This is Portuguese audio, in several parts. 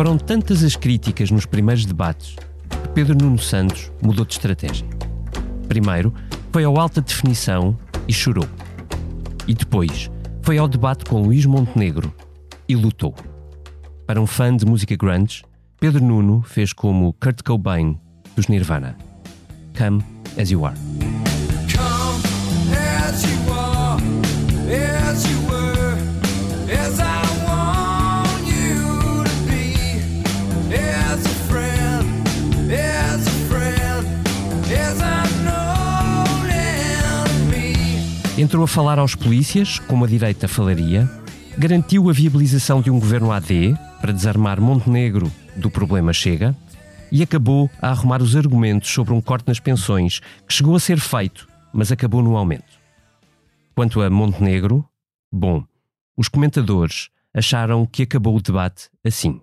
Foram tantas as críticas nos primeiros debates que Pedro Nuno Santos mudou de estratégia. Primeiro, foi ao alta definição e chorou. E depois, foi ao debate com Luís Montenegro e lutou. Para um fã de música grunge, Pedro Nuno fez como Kurt Cobain dos Nirvana. Come as you are. Entrou a falar aos polícias, como a direita falaria, garantiu a viabilização de um governo AD para desarmar Montenegro do problema Chega e acabou a arrumar os argumentos sobre um corte nas pensões que chegou a ser feito, mas acabou no aumento. Quanto a Montenegro, bom, os comentadores acharam que acabou o debate assim.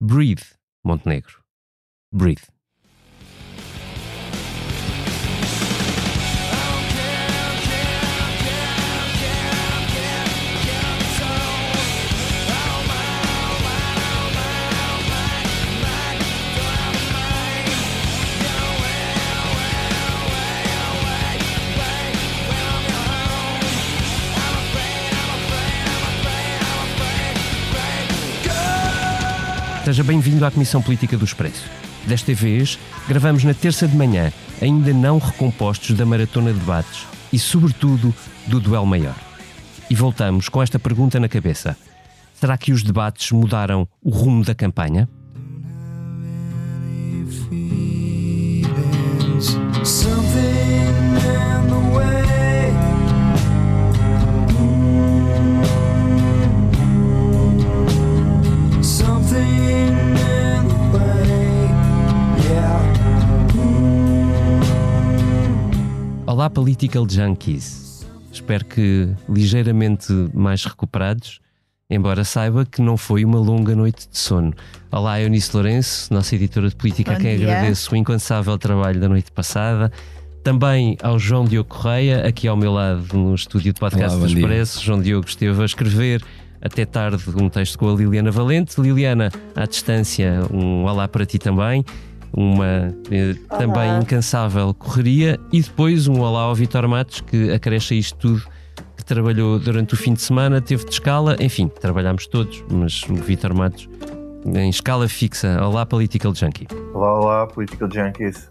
Breathe, Montenegro. Breathe. Seja bem-vindo à Comissão Política do Expresso. Desta vez, gravamos na terça de manhã, ainda não recompostos da maratona de debates e, sobretudo, do duelo maior. E voltamos com esta pergunta na cabeça: será que os debates mudaram o rumo da campanha? Something Olá, Political Junkies. Espero que ligeiramente mais recuperados, embora saiba que não foi uma longa noite de sono. Olá, Eunice Lourenço, nossa editora de política, Bom a quem dia. agradeço o incansável trabalho da noite passada. Também ao João Diogo Correia, aqui ao meu lado no estúdio de podcast Olá, do bom dia. Expresso. João Diogo esteve a escrever até tarde um texto com a Liliana Valente. Liliana, à distância, um olá para ti também. Uma eh, também incansável correria e depois um olá ao Vitor Matos que acresce a isto tudo que trabalhou durante o fim de semana, teve de escala, enfim, trabalhámos todos, mas o Vitor Matos em escala fixa. Olá, Political Junkie. Olá, olá, Political Junkies.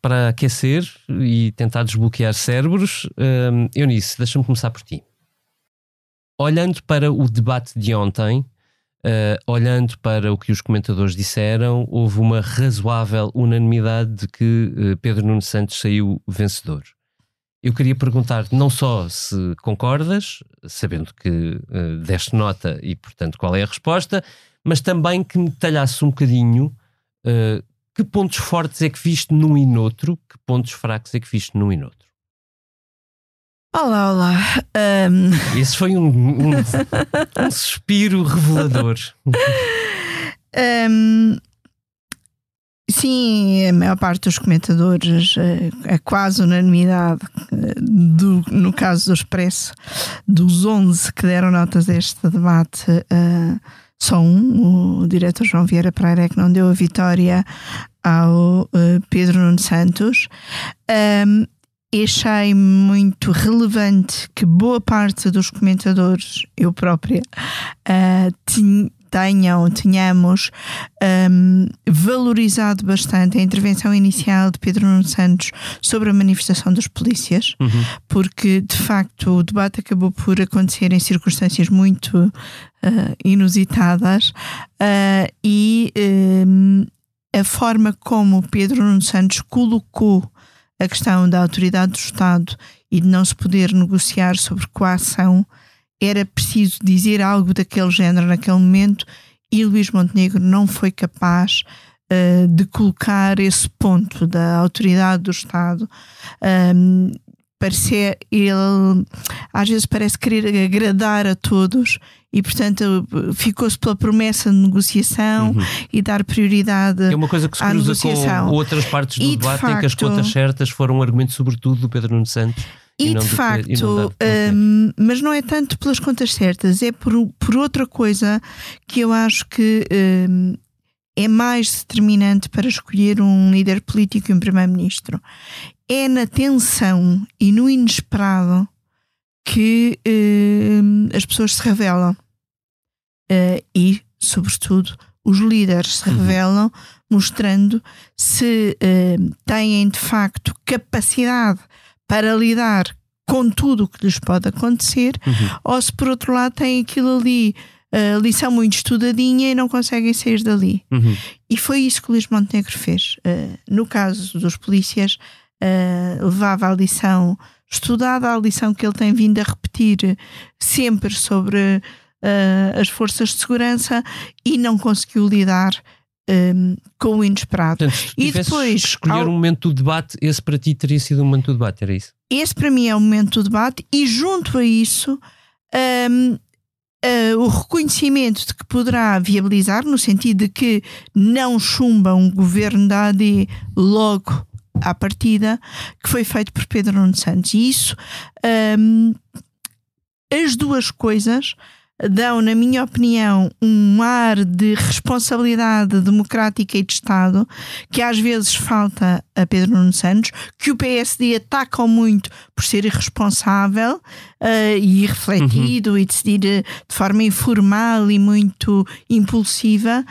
para aquecer e tentar desbloquear cérebros. Hum, Eunice, deixa-me começar por ti. Olhando para o debate de ontem, eh, olhando para o que os comentadores disseram, houve uma razoável unanimidade de que eh, Pedro Nuno Santos saiu vencedor. Eu queria perguntar não só se concordas, sabendo que eh, deste nota e, portanto, qual é a resposta, mas também que me detalhasse um bocadinho eh, que pontos fortes é que viste num e noutro, que pontos fracos é que viste num e noutro. Olá, olá. Ahm, Esse foi um, um, um suspiro revelador. ahm, sim, a maior parte dos comentadores, eh, a quase unanimidade, eh, do- no caso do Expresso, dos 11 que deram notas a este debate, eh, só um, o diretor João Vieira Pereira, é que não deu a vitória ao eh, Pedro Nuno Santos. E achei muito relevante que boa parte dos comentadores, eu própria, tin- tenham, tenhamos ahm, valorizado bastante a intervenção inicial de Pedro Nuno Santos sobre a manifestação dos polícias, porque de facto o debate acabou por acontecer em circunstâncias muito ah, inusitadas ah, e ahm, a forma como Pedro Nuno Santos colocou a questão da autoridade do Estado e de não se poder negociar sobre coação, era preciso dizer algo daquele género naquele momento e Luís Montenegro não foi capaz uh, de colocar esse ponto da autoridade do Estado. Um, ele às vezes parece querer agradar a todos e portanto ficou-se pela promessa de negociação Uhum. e dar prioridade É uma coisa que se à cruza negociação. com outras partes do E, de debate em que as facto- contas certas foram um argumento sobretudo do Pedro Nuno Santos E, de e não facto, do hum, mas não é tanto pelas contas certas, é por, por outra coisa que eu acho que hum, é mais determinante para escolher um líder político e um primeiro-ministro. É na tensão e no inesperado que hum, as pessoas se revelam. Eh, e, sobretudo, os líderes se Uhum. revelam mostrando se hum, têm de facto capacidade para lidar com tudo o que lhes pode acontecer, Uhum. ou se por outro lado têm aquilo ali, a lição muito estudadinha e não conseguem sair dali. Uhum. E foi isso que o Luís Montenegro fez. Uh, no caso dos polícias, uh, levava a lição estudada, a lição que ele tem vindo a repetir sempre sobre uh, as forças de segurança e não conseguiu lidar um, com o inesperado. Portanto, E depois, escolher ao- um momento do debate, esse para ti teria sido um momento do debate, era isso? esse para mim é o momento do debate e junto a isso hum, eh, o reconhecimento de que poderá viabilizar no sentido de que não chumba um governo da AD logo à partida que foi feito por Pedro Nuno Santos e isso hum, as duas coisas dão, na minha opinião, um ar de responsabilidade democrática e de Estado que às vezes falta a Pedro Nuno Santos, que o PSD atacam muito por ser irresponsável eh, e irrefletido e decidir eh, de forma informal e muito impulsiva.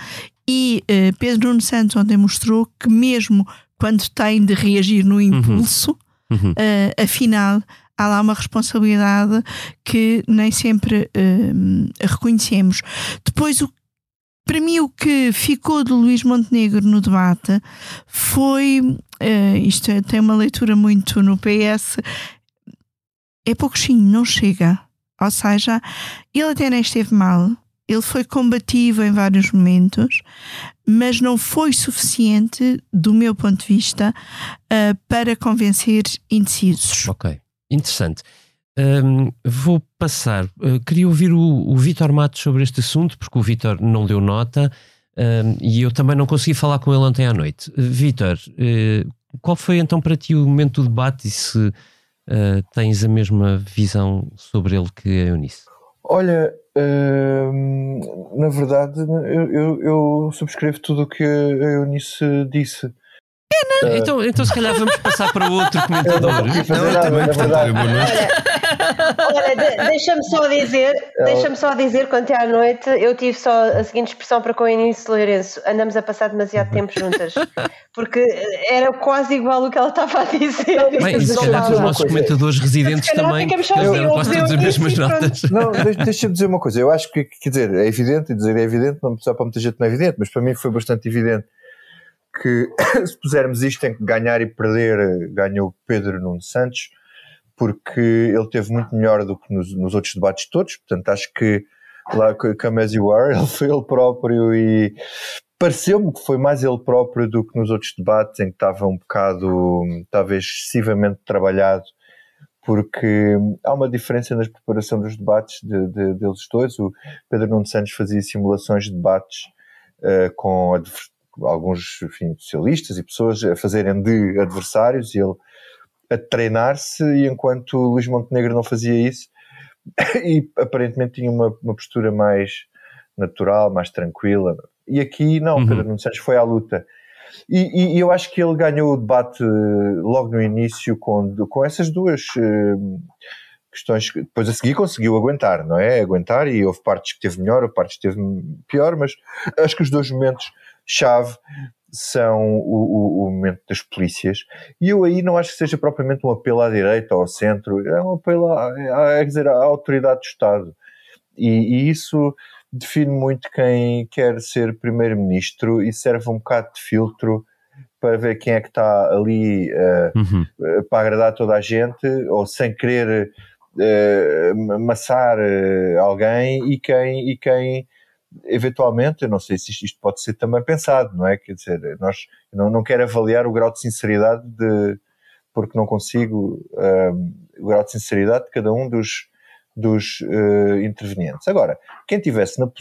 E eh, Pedro Nuno Santos ontem mostrou que mesmo quando tem de reagir no impulso, Uhum. eh, afinal há lá uma responsabilidade que nem sempre eh, reconhecemos. Depois, o, para mim, o que ficou do Luís Montenegro no debate foi. eh, isto é- tem uma leitura muito no PS. É pouquinho, não chega. Ou seja, ele até nem esteve mal, ele foi combativo em vários momentos, mas não foi suficiente, do meu ponto de vista, eh, para convencer indecisos. Ok, interessante. Hum, vou passar. Uh, queria ouvir o, o Vítor Matos sobre este assunto, porque o Vítor não deu nota hum, e eu também não consegui falar com ele ontem à noite. Uh, Vítor, uh, qual foi então para ti o momento do debate e se uh, tens a mesma visão sobre ele que a Eunice? Olha, na verdade, eu, eu- eu subscrevo tudo o que a Eunice disse. Então, então, se calhar, vamos passar para outro Eu comentador. não Não, eu nada, também, portanto, verdade. olha, boa noite. Olha, de- deixa-me só dizer, deixa-me só dizer que ontem à noite eu tive só a seguinte expressão para com a Eunice Lourenço: andamos a passar demasiado tempo juntas, porque era quase igual o que ela estava a dizer. Bem, e se calhar dizer os uma nossos coisa. comentadores residentes também ficamos só eles a deram ouvir quase o todas as mesmas notas. Não, deixa- deixa-me dizer uma coisa. Eu acho que, quer dizer, é evidente, e dizer é evidente, não só para muita gente não é evidente, mas para mim foi bastante evidente que se pusermos isto em que ganhar e perder, eh, ganhou Pedro Nuno Santos, porque ele teve muito melhor do que nos, nos outros debates todos, portanto acho que lá co- come as you are, ele foi ele próprio e pareceu-me que foi mais ele próprio do que nos outros debates em que estava um bocado, talvez excessivamente trabalhado porque há uma diferença na preparação dos debates de, de- deles dois. O Pedro Nuno Santos fazia simulações de debates eh, com adver- alguns enfim, socialistas e pessoas a fazerem de adversários e ele a treinar-se, e enquanto Luís Montenegro não fazia isso, e aparentemente tinha uma, uma postura mais natural, mais tranquila. E aqui não, Uhum. Pedro Nuno Santos foi à luta. E, e- e eu acho que ele ganhou o debate eh, logo no início com, com essas duas eh, questões que depois a seguir conseguiu aguentar, não é? Aguentar e houve partes que teve melhor, houve partes que teve pior, mas acho que os dois momentos-chave são o, o- o momento das polícias e eu aí não acho que seja propriamente um apelo à direita ou ao centro, é um apelo à, à- dizer, à autoridade do Estado e, e isso define muito quem quer ser primeiro-ministro e serve um bocado de filtro para ver quem é que está ali eh, Uhum. eh, para agradar toda a gente ou sem querer eh, amassar eh, alguém e quem, e quem eventualmente, eu não sei se isto, isto pode ser também pensado, não é? Quer dizer, nós não, não quero avaliar o grau de sinceridade de, porque não consigo um, o grau de sinceridade de cada um dos, dos uh, intervenientes. Agora, quem tivesse na,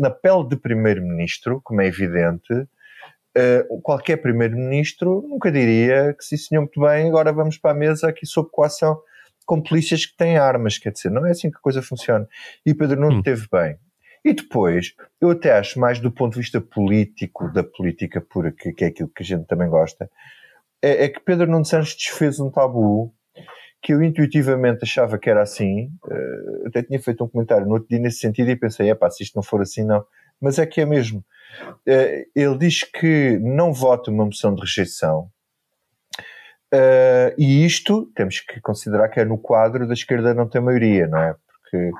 na pele de primeiro-ministro, como é evidente, uh, qualquer primeiro-ministro nunca diria que sim senhor, muito bem, agora vamos para a mesa aqui sob coação com polícias que têm armas, quer dizer, não é assim que a coisa funciona. E Pedro Nuno Hum. teve bem. E depois, eu até acho mais do ponto de vista político, da política pura, que, que é aquilo que a gente também gosta, é, é que Pedro Nuno Santos desfez um tabu que eu intuitivamente achava que era assim. eh, até tinha feito um comentário no outro dia nesse sentido e pensei, é pá, se isto não for assim, não. Mas é que é mesmo. Eh, ele diz que não vota uma moção de rejeição. Eh, e isto temos que considerar que é no quadro da esquerda não ter maioria, não é? Porque.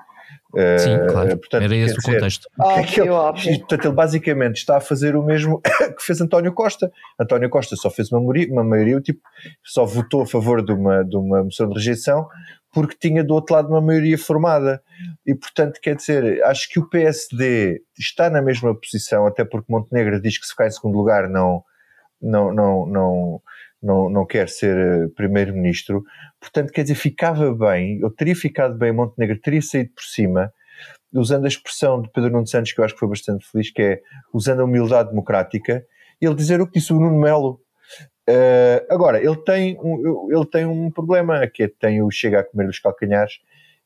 Eh, Sim, claro. portanto, Era esse o dizer, contexto. que é que ele- Óbvio, óbvio. Portanto, ele basicamente está a fazer o mesmo que fez António Costa. António Costa só fez uma maioria, uma maioria tipo, só votou a favor de uma, de uma moção de rejeição porque tinha do outro lado uma maioria formada. E, portanto, quer dizer, acho que o PSD está na mesma posição, até porque Montenegro diz que se ficar em segundo lugar não, não, não, não, não, não quer ser eh, primeiro-ministro. Portanto, quer dizer, ficava bem, eu teria ficado bem, Montenegro teria saído por cima, usando a expressão de Pedro Nuno Santos, que eu acho que foi bastante feliz, que é usando a humildade democrática, ele dizer o que disse o Nuno Melo. Eh, agora, ele tem, um, ele tem um problema, que é que tem o chega a comer os calcanhares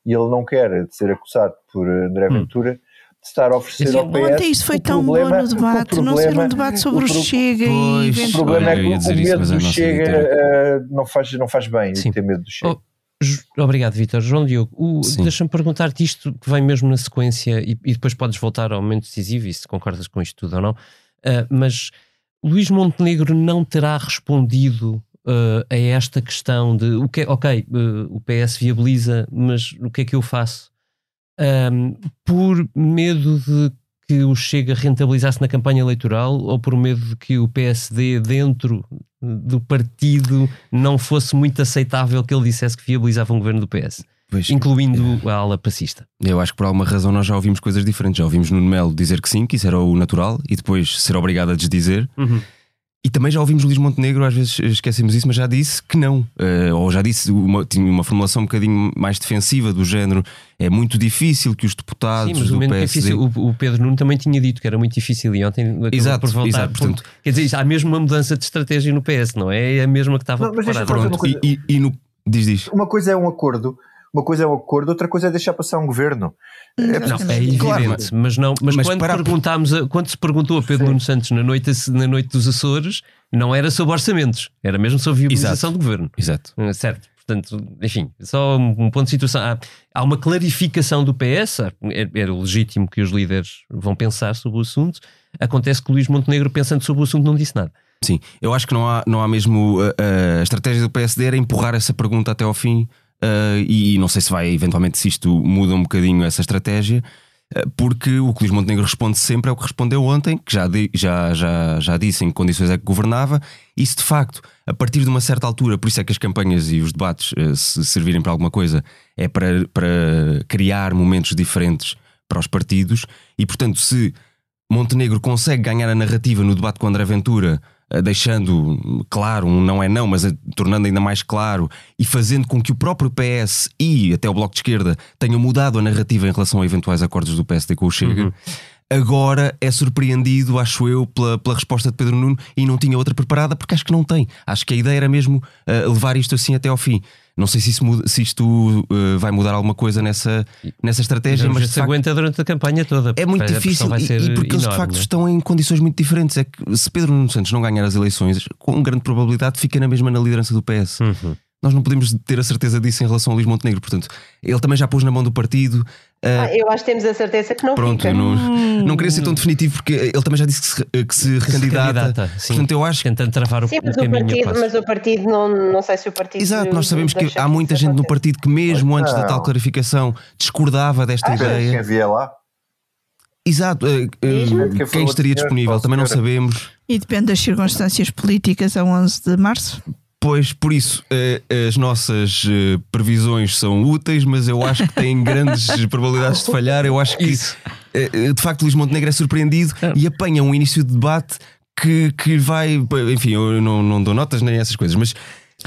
e ele não quer ser acusado por André Hum. Ventura estar a oferecer ao PS. Ontem isso foi o tão problema- bom no debate, o não ser um problema- debate sobre o, pro- Chega Pois, e O problema é que o medo isso, do Chega eh, não, faz, não faz bem Sim. ter medo do Chega. Oh, Obrigado, Vitor. João Diogo, o- deixa-me perguntar-te isto que vem mesmo na sequência e, e depois podes voltar ao momento decisivo e se concordas com isto tudo ou não. Ah, mas Luís Montenegro não terá respondido ah, a esta questão de o que, ok, ah, o PS viabiliza, mas o que é que eu faço? Ahm, por medo de que o Chega rentabilizasse na campanha eleitoral ou por medo de que o PSD dentro do partido não fosse muito aceitável que ele dissesse que viabilizava um governo do PS, Pois, incluindo a ala passista. Eu acho que por alguma razão nós já ouvimos coisas diferentes. Já ouvimos Nuno Melo dizer que sim, que isso era o natural, e depois ser obrigado a desdizer. E também já ouvimos Luís Montenegro, às vezes esquecemos isso, mas já disse que não. Eh, ou já disse, uma, tinha uma formulação um bocadinho mais defensiva do género. É muito difícil que os deputados Sim, mas o, do PSD. difícil, o, o Pedro Nuno também tinha dito que era muito difícil e ontem acabou Exato, por voltar. exato, por- portanto- quer dizer, há mesmo uma mudança de estratégia no PS, não é? É a mesma que estava Não, preparada. Pronto, e, e- e no. Diz, diz. Uma coisa é um acordo, uma coisa é um acordo, outra coisa é deixar passar um governo. Não, é evidente, Claro, mas, não, mas, mas quando, para- perguntámos a- quando se perguntou a Pedro Sim. Nuno Santos na noite, na noite dos Açores, não era sobre orçamentos, era mesmo sobre viabilização Exato. do governo. Exato. Uh, Certo, portanto, enfim, só um ponto de situação. Há, há uma clarificação do PS, é, é legítimo que os líderes vão pensar sobre o assunto. Acontece que Luís Montenegro, pensando sobre o assunto, não disse nada. Sim, eu acho que não há, não há mesmo. uh, uh, a estratégia do PSD era empurrar essa pergunta até ao fim, uh, e, não sei se vai, eventualmente, se isto muda um bocadinho essa estratégia, uh, porque o que Luís Montenegro responde sempre é o que respondeu ontem, que já, já, já, já disse em que condições é que governava, e se de facto, a partir de uma certa altura, por isso é que as campanhas e os debates, uh, se servirem para alguma coisa, é para, para criar momentos diferentes para os partidos, e portanto, se Montenegro consegue ganhar a narrativa no debate com André Ventura, deixando claro um não é não, mas eh, tornando ainda mais claro e fazendo com que o próprio PS e até o Bloco de Esquerda tenham mudado a narrativa em relação a eventuais acordos do PSD com o Chega. Agora é surpreendido, acho eu, pela, pela resposta de Pedro Nuno e não tinha outra preparada, porque acho que não tem. Acho que a ideia era mesmo eh, levar isto assim até ao fim. Não sei se, muda- se isto eh, vai mudar alguma coisa nessa, nessa estratégia, Vamos mas se aguenta durante a campanha toda. é muito difícil e, e porque eles de facto é? estão em condições muito diferentes. É que se Pedro Nuno Santos não ganhar as eleições, com grande probabilidade fica na mesma na liderança do PS. Uhum. Nós não podemos ter a certeza disso em relação a Luís Montenegro. Portanto, ele também já pôs na mão do partido. ah, Ah, eu acho que temos a certeza que não pronto, fica. não, não queria ser tão definitivo porque ele também já disse que se, que se Que se recandidata. candidata, sim. Portanto, eu acho que. Tentando travar o, Sim, o mas o, caminho a partido, mas o partido não, não sei se o partido. Exato, nós sabemos que há muita gente no partido que, mesmo antes da tal clarificação, discordava desta Espera, ideia. quem vier lá? Exato, eh, Diz-me. Quem estaria disponível também não sabemos. E depende das circunstâncias políticas a 11 de março. Pois, por isso, eh, as nossas eh, previsões são úteis, mas eu acho que têm grandes probabilidades de falhar. Eu acho que Isso. eh, de facto Luís Montenegro é surpreendido É. e apanha um início de debate que, que vai, enfim, eu não, não dou notas nem essas coisas, mas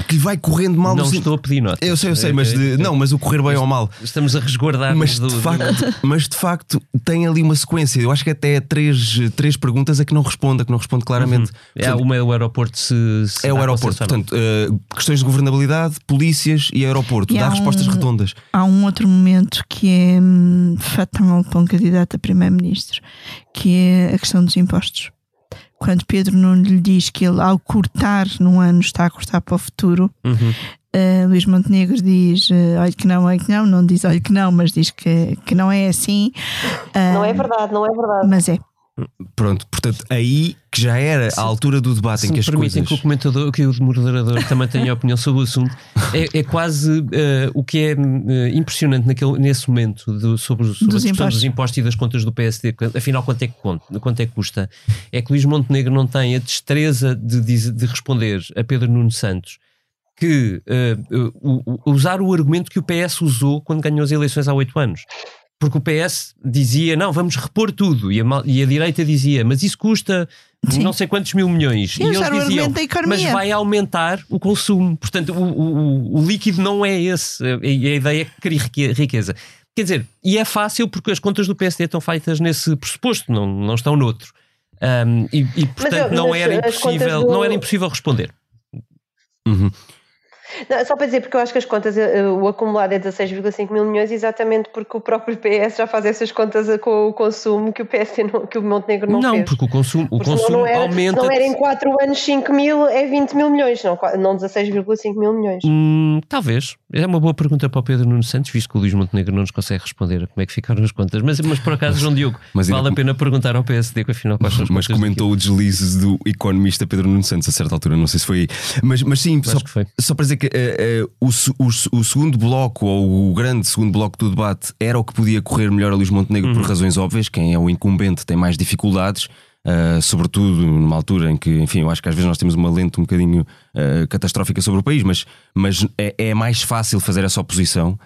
que vai correndo mal não estou a pedir notas. Eu sei, eu sei, mas de- não, mas o correr bem ou mal. Estamos a resguardar Mas de, facto, mas de facto tem ali uma sequência. Eu acho que até é três, três perguntas a que não responde, a que não responde claramente. É, Portanto, uma é o aeroporto se, se é o aeroporto. Portanto, eh, questões de governabilidade, polícias e aeroporto. E Dá respostas um- redondas. Há um outro momento que é hum, fatal para um candidato a primeiro-ministro, que é a questão dos impostos. Quando Pedro Nuno lhe diz que ele, ao cortar num ano, está a cortar para o futuro, Uhum. eh, Luís Montenegro diz: eh, olha que não, olha que não, não diz olha que não, mas diz que, que não é assim. Ah, Não é verdade, não é verdade. Mas é. Pronto, portanto, aí que já era a altura do debate Se em que as permitem coisas. que o comentador, que o moderador também tenha opinião sobre o assunto, é, é quase eh, o que é eh, impressionante naquele, nesse momento do- sobre, sobre Dos a questão impostos. dos impostos e das contas do PSD, afinal quanto é que, conta, quanto é que custa, é que Luís Montenegro não tem a destreza de, dizer- de responder a Pedro Nuno Santos que o- usar o argumento que o PS usou quando ganhou as eleições há oito anos. Porque o PS dizia, não, vamos repor tudo. E a, e a direita dizia, mas isso custa Sim. não sei quantos mil milhões. Sim, e eles diziam, mas vai aumentar o consumo. Portanto, o, o- o- o líquido não é esse. A, a ideia é que cria rique- riqueza. Quer dizer, e é fácil porque as contas do PSD estão feitas nesse pressuposto, não, não estão noutro. Ahm, e, e, portanto eu- não, era impossível, do- não era impossível responder. Uhum. Não, só para dizer, porque eu acho que as contas, eh, o acumulado é 16,5 mil milhões, exatamente porque o próprio PS já faz essas contas eh, com o consumo que o PS não- que o Montenegro não, Não, fez. porque o consumo, o Porque consumo não era, aumenta. Não era em 4 anos 5 mil, é 20 mil milhões, não, não 16,5 mil milhões. Hum, talvez. É uma boa pergunta para o Pedro Nuno Santos, visto que o Luís Montenegro não nos consegue responder a como é que ficaram as contas. Mas, mas por acaso, João Diogo, Mas ainda vale a pena perguntar ao PSD que afinal quais são as Mas comentou o deslize do economista Pedro Nuno Santos a certa altura, não sei se foi aí. Mas, mas sim, só, só para dizer que eh, o, se- o se- o segundo bloco, ou o grande segundo bloco do debate, era o que podia correr melhor a Luís Montenegro Uhum. por razões óbvias. Quem é o incumbente tem mais dificuldades. eh, sobretudo numa altura em que, enfim, eu acho que às vezes nós temos uma lente um bocadinho eh, catastrófica sobre o país, mas, mas é, é mais fácil fazer essa oposição.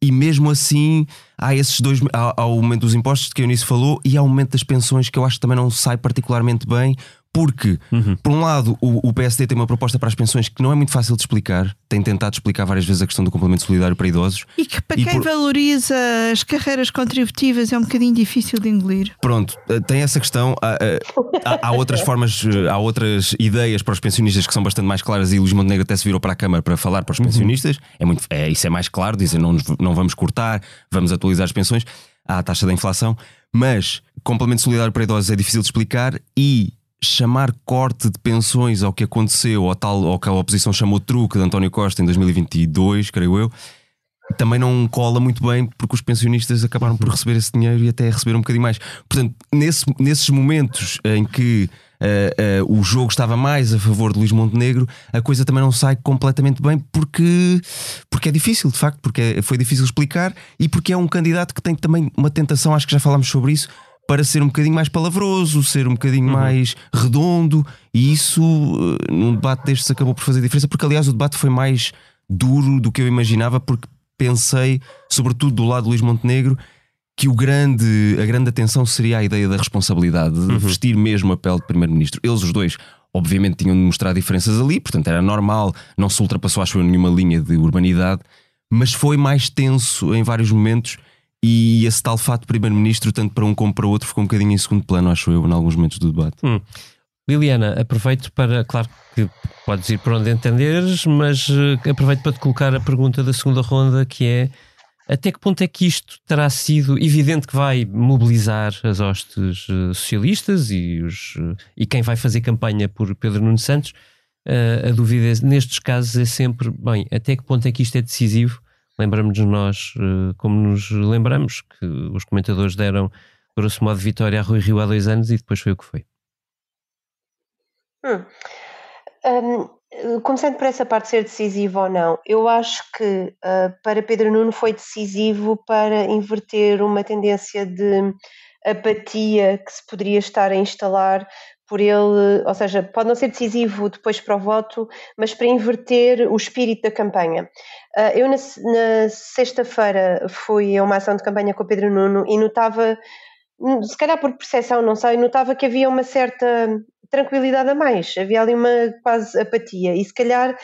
E mesmo assim, há esses dois. Há, há o momento dos impostos que a Eunice falou e há o momento das pensões que eu acho que também não sai particularmente bem, porque, Uhum. por um lado, o, o PSD tem uma proposta para as pensões que não é muito fácil de explicar. Tem tentado explicar várias vezes a questão do complemento solidário para idosos. E que para E quem por- valoriza as carreiras contributivas é um bocadinho difícil de engolir. Pronto, eh, tem essa questão. Há, eh, há- há outras formas, eh, há outras ideias para os pensionistas que são bastante mais claras e Luís Montenegro até se virou para a Câmara para falar para os pensionistas. É muito, é, isso é mais claro, dizer não, não vamos cortar, vamos atualizar as pensões à taxa da inflação, mas complemento solidário para idosos é difícil de explicar e chamar corte de pensões ao que aconteceu, ao tal, ao que a oposição chamou truque de António Costa em 2022, creio eu, também não cola muito bem porque os pensionistas acabaram por receber esse dinheiro e até receber um bocadinho mais. Portanto, nesse- nesses momentos em que eh, eh, o jogo estava mais a favor de Luís Montenegro, a coisa também não sai completamente bem porque, porque é difícil, de facto, porque é- foi difícil explicar e porque é um candidato que tem também uma tentação, acho que já falámos sobre isso. Para ser um bocadinho mais palavroso, ser um bocadinho mais redondo, e isso eh, num debate destes acabou por fazer diferença, porque aliás o debate foi mais duro do que eu imaginava, porque pensei, sobretudo do lado de Luís Montenegro, que o grande, a grande atenção seria a ideia da responsabilidade, de vestir mesmo a pele de Primeiro-Ministro. Eles, os dois, obviamente tinham de mostrar diferenças ali, portanto era normal, não se ultrapassou, acho eu, nenhuma linha de urbanidade, mas foi mais tenso em vários momentos. E esse tal fato Primeiro-Ministro, tanto para um como para outro, ficou um bocadinho em segundo plano, acho eu, em alguns momentos do debate. Liliana, aproveito para, claro que podes ir por onde entenderes, mas eh, aproveito para te colocar a pergunta da segunda ronda, que é até que ponto é que isto terá sido evidente que vai mobilizar as hostes eh, socialistas e, os, eh, e quem vai fazer campanha por Pedro Nuno Santos? A dúvida é- nestes casos é sempre, bem, até que ponto é que isto é decisivo? Lembramos nós, eh, como nos lembramos, que os comentadores deram grosso modo vitória a Rui Rio há dois anos e depois foi o que foi. Hum. Hum, começando por essa parte de ser decisivo ou não, eu acho que ah, para Pedro Nuno foi decisivo para inverter uma tendência de apatia que se poderia estar a instalar por ele, ou seja, pode não ser decisivo depois para o voto, mas para inverter o espírito da campanha. Ah, eu na, na sexta-feira fui a uma ação de campanha com o Pedro Nuno e notava hum, se calhar por percepção, não sei, notava que havia uma certa tranquilidade a mais, havia ali uma quase apatia, e se calhar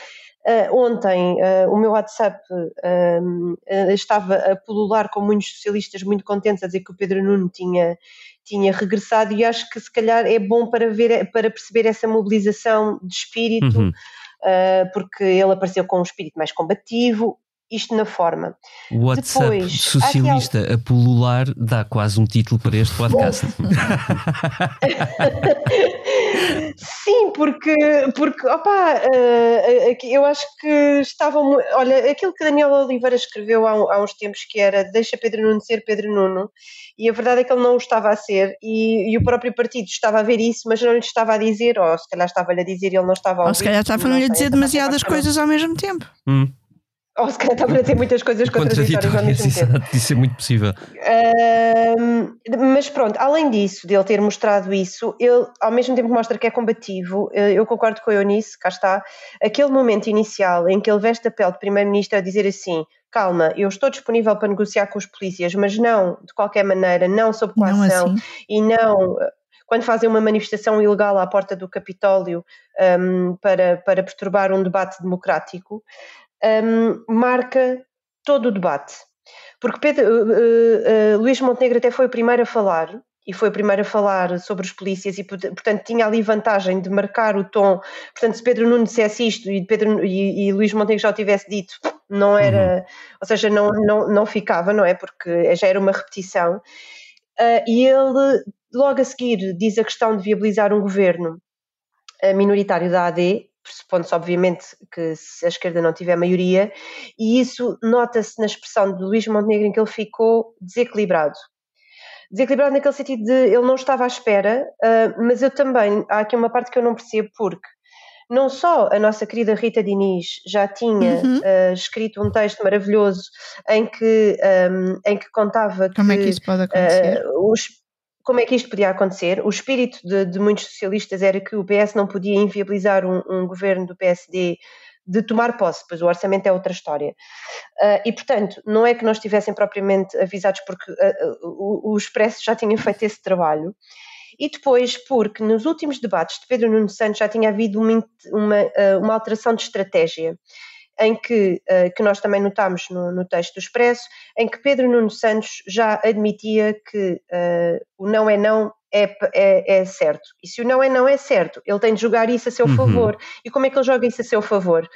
Uh, ontem uh, o meu WhatsApp uh, estava a pulular com muitos socialistas muito contentes a dizer que o Pedro Nuno tinha, tinha regressado e acho que se calhar é bom para ver para perceber essa mobilização de espírito Uhum. porque ele apareceu com um espírito mais combativo isto na forma O WhatsApp Depois, socialista a pulular dá quase um título para este podcast. Sim, porque, porque opa, eh, aqui eu acho que estavam. Olha, aquilo que Daniel Oliveira escreveu há, há uns tempos que era Deixa Pedro Nuno ser Pedro Nuno, e a verdade é que ele não o estava a ser, e, e o próprio partido estava a ver isso, mas não lhe estava a dizer, ou se calhar estava-lhe a dizer e ele não estava a Ou se ouvir, calhar não estavam-lhe a dizer demasiadas coisas ao mesmo tempo. Hum, Ou se calhar estavam a dizer muitas coisas contraditórias ao mesmo tempo. isso é muito possível. Mas pronto, além disso, dele ter mostrado isso, ele ao mesmo tempo mostra que é combativo. eh, Eu concordo com a Eunice, cá está. Aquele momento inicial em que ele veste a pele de primeiro-ministro a dizer assim: calma, eu estou disponível para negociar com os polícias, mas não de qualquer maneira, não sob Não coação assim. e não eh, quando fazem uma manifestação ilegal à porta do Capitólio ahm, para, para perturbar um debate democrático, ahm, marca todo o debate. Porque Pedro, eh, eh, Luís Montenegro até foi o primeiro a falar, e foi o primeiro a falar sobre os polícias, e porta- portanto tinha ali vantagem de marcar o tom. Portanto, se Pedro Nuno dissesse isto e, Pedro, e, e Luís Montenegro já o tivesse dito, não era, ou seja, não, não, não ficava, não é? Porque já era uma repetição. Ah, e ele, logo a seguir, diz a questão de viabilizar um governo ah, minoritário da AD, pressupondo-se, obviamente, que se a esquerda não tiver maioria, e isso nota-se na expressão de Luís Montenegro em que ele ficou desequilibrado. Desequilibrado naquele sentido de ele não estava à espera, ah, mas eu também, há aqui uma parte que eu não percebo, porque não só a nossa querida Rita Diniz já tinha Uhum. ah, escrito um texto maravilhoso em que, ahm, em que contava que Como é que isso pode acontecer? eh, os- como é que isto podia acontecer? O espírito de, de muitos socialistas era que o PS não podia inviabilizar um, um governo do PSD de tomar posse, pois o orçamento é outra história. Ah, e, portanto, não é que não estivessem propriamente avisados, porque ah, o, o Expresso já tinha feito esse trabalho, e depois porque nos últimos debates de Pedro Nuno Santos já tinha havido uma, uma, ah, uma alteração de estratégia, em que, ah, que nós também notámos no, no texto do Expresso, em que Pedro Nuno Santos já admitia que ah, o não é não é, é, é certo. E se o não é não é certo, ele tem de jogar isso a seu Uhum. favor. E como é que ele joga isso a seu favor?